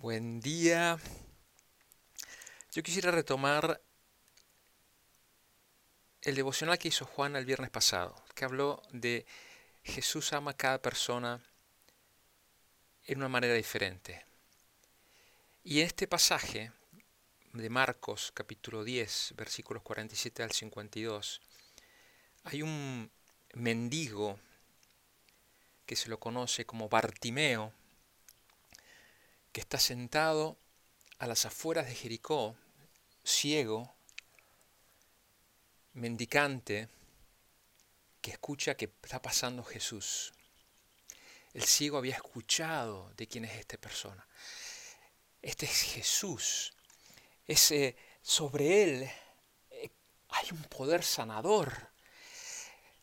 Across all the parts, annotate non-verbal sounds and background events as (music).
Buen día. Yo quisiera retomar el devocional que hizo Juan el viernes pasado, que habló de Jesús ama a cada persona en una manera diferente. Y en este pasaje de Marcos capítulo 10, versículos 47 al 52, hay un mendigo que se lo conoce como Bartimeo, está sentado a las afueras de Jericó, ciego, mendicante, que escucha que está pasando Jesús. El ciego había escuchado de quién es esta persona. Este es Jesús. Ese, sobre él eh, hay un poder sanador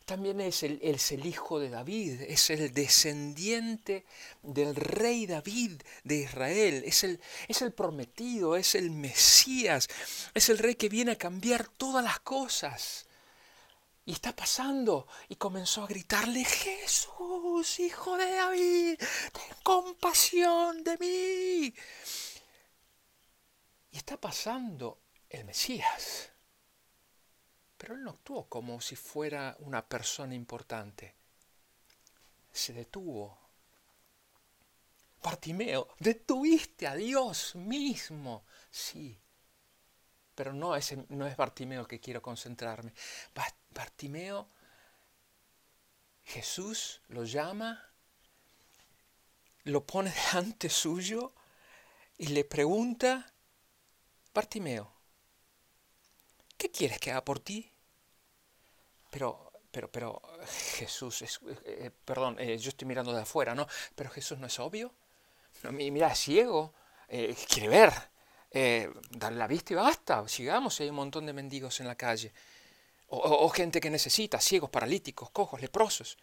también es el, el, hijo de David, es el descendiente del rey David de Israel, es el, es el prometido, es el Mesías, es el rey que viene a cambiar todas las cosas. Y está pasando y comenzó a gritarle, Jesús, hijo de David, ten compasión de mí. Y está pasando el Mesías. Pero él no actuó como si fuera una persona importante. Se detuvo. Bartimeo, detuviste a Dios mismo. Sí, pero no es, no es Bartimeo que quiero concentrarme. Bartimeo, Jesús lo llama, lo pone (laughs) delante suyo y le pregunta, Bartimeo, ¿qué quieres que haga por ti? Pero, pero, pero, Jesús, es, eh, eh, perdón, eh, yo estoy mirando de afuera, ¿no? Pero Jesús no es obvio. No, mira, es ciego, quiere ver, darle la vista y basta. Sigamos, hay un montón de mendigos en la calle. O, o gente que necesita, ciegos, paralíticos, cojos, leprosos.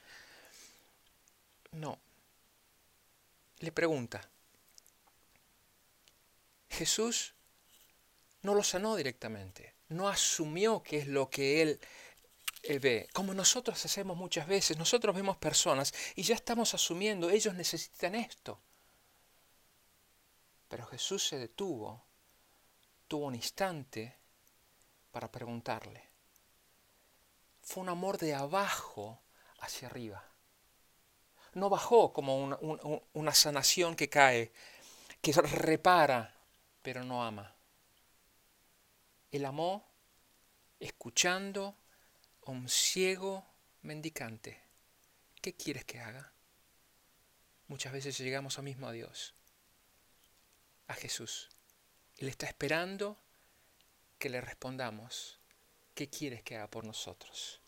No. Le pregunta, Jesús no lo sanó directamente no asumió qué es lo que él eh, ve, como nosotros hacemos muchas veces. Nosotros vemos personas y ya estamos asumiendo, ellos necesitan esto. Pero Jesús se detuvo, tuvo un instante para preguntarle. Fue un amor de abajo hacia arriba. No bajó como una, una sanación que cae, que repara, pero no ama. Él amó escuchando a un ciego mendicante. ¿Qué quieres que haga? Muchas veces llegamos a mismo a Dios, a Jesús. Él está esperando que le respondamos, ¿qué quieres que haga por nosotros?